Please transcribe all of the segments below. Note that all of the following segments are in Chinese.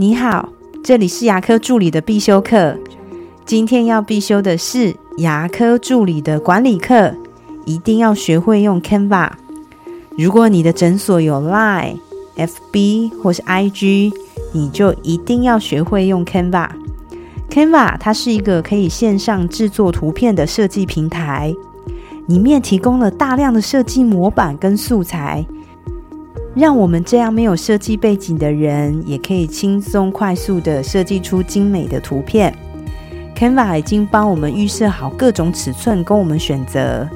你好，这里是牙科助理的必修课。今天要必修的是牙科助理的管理课，一定要学会用 Canva。如果你的诊所有 Line、FB 或是 IG，你就一定要学会用 Canva。Canva 它是一个可以线上制作图片的设计平台，里面提供了大量的设计模板跟素材。让我们这样没有设计背景的人，也可以轻松快速的设计出精美的图片。Canva 已经帮我们预设好各种尺寸供我们选择。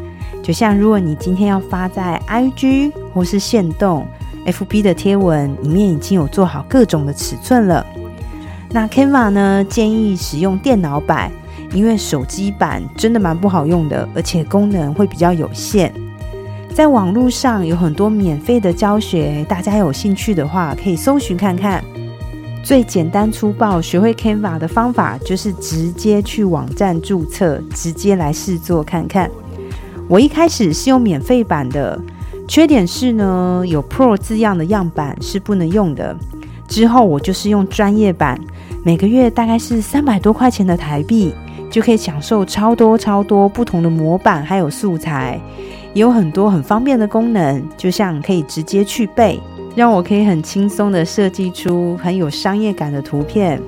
就像如果你今天要发在 IG 或是线动 FB 的贴文，里面已经有做好各种的尺寸了。那 Canva 呢，建议使用电脑版，因为手机版真的蛮不好用的，而且功能会比较有限。在网络上有很多免费的教学，大家有兴趣的话可以搜寻看看。最简单粗暴学会 Canva 的方法就是直接去网站注册，直接来试做看看。我一开始是用免费版的，缺点是呢有 Pro 字样的样板是不能用的。之后我就是用专业版，每个月大概是三百多块钱的台币，就可以享受超多超多不同的模板还有素材。也有很多很方便的功能，就像可以直接去背，让我可以很轻松的设计出很有商业感的图片。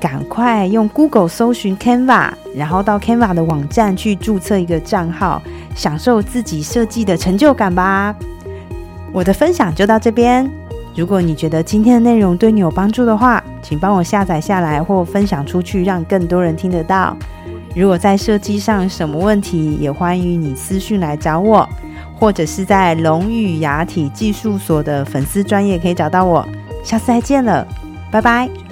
赶快用 Google 搜寻 Canva，然后到 Canva 的网站去注册一个账号，享受自己设计的成就感吧。我的分享就到这边。如果你觉得今天的内容对你有帮助的话，请帮我下载下来或分享出去，让更多人听得到。如果在设计上什么问题，也欢迎你私讯来找我，或者是在龙语牙体技术所的粉丝专业可以找到我。下次再见了，拜拜。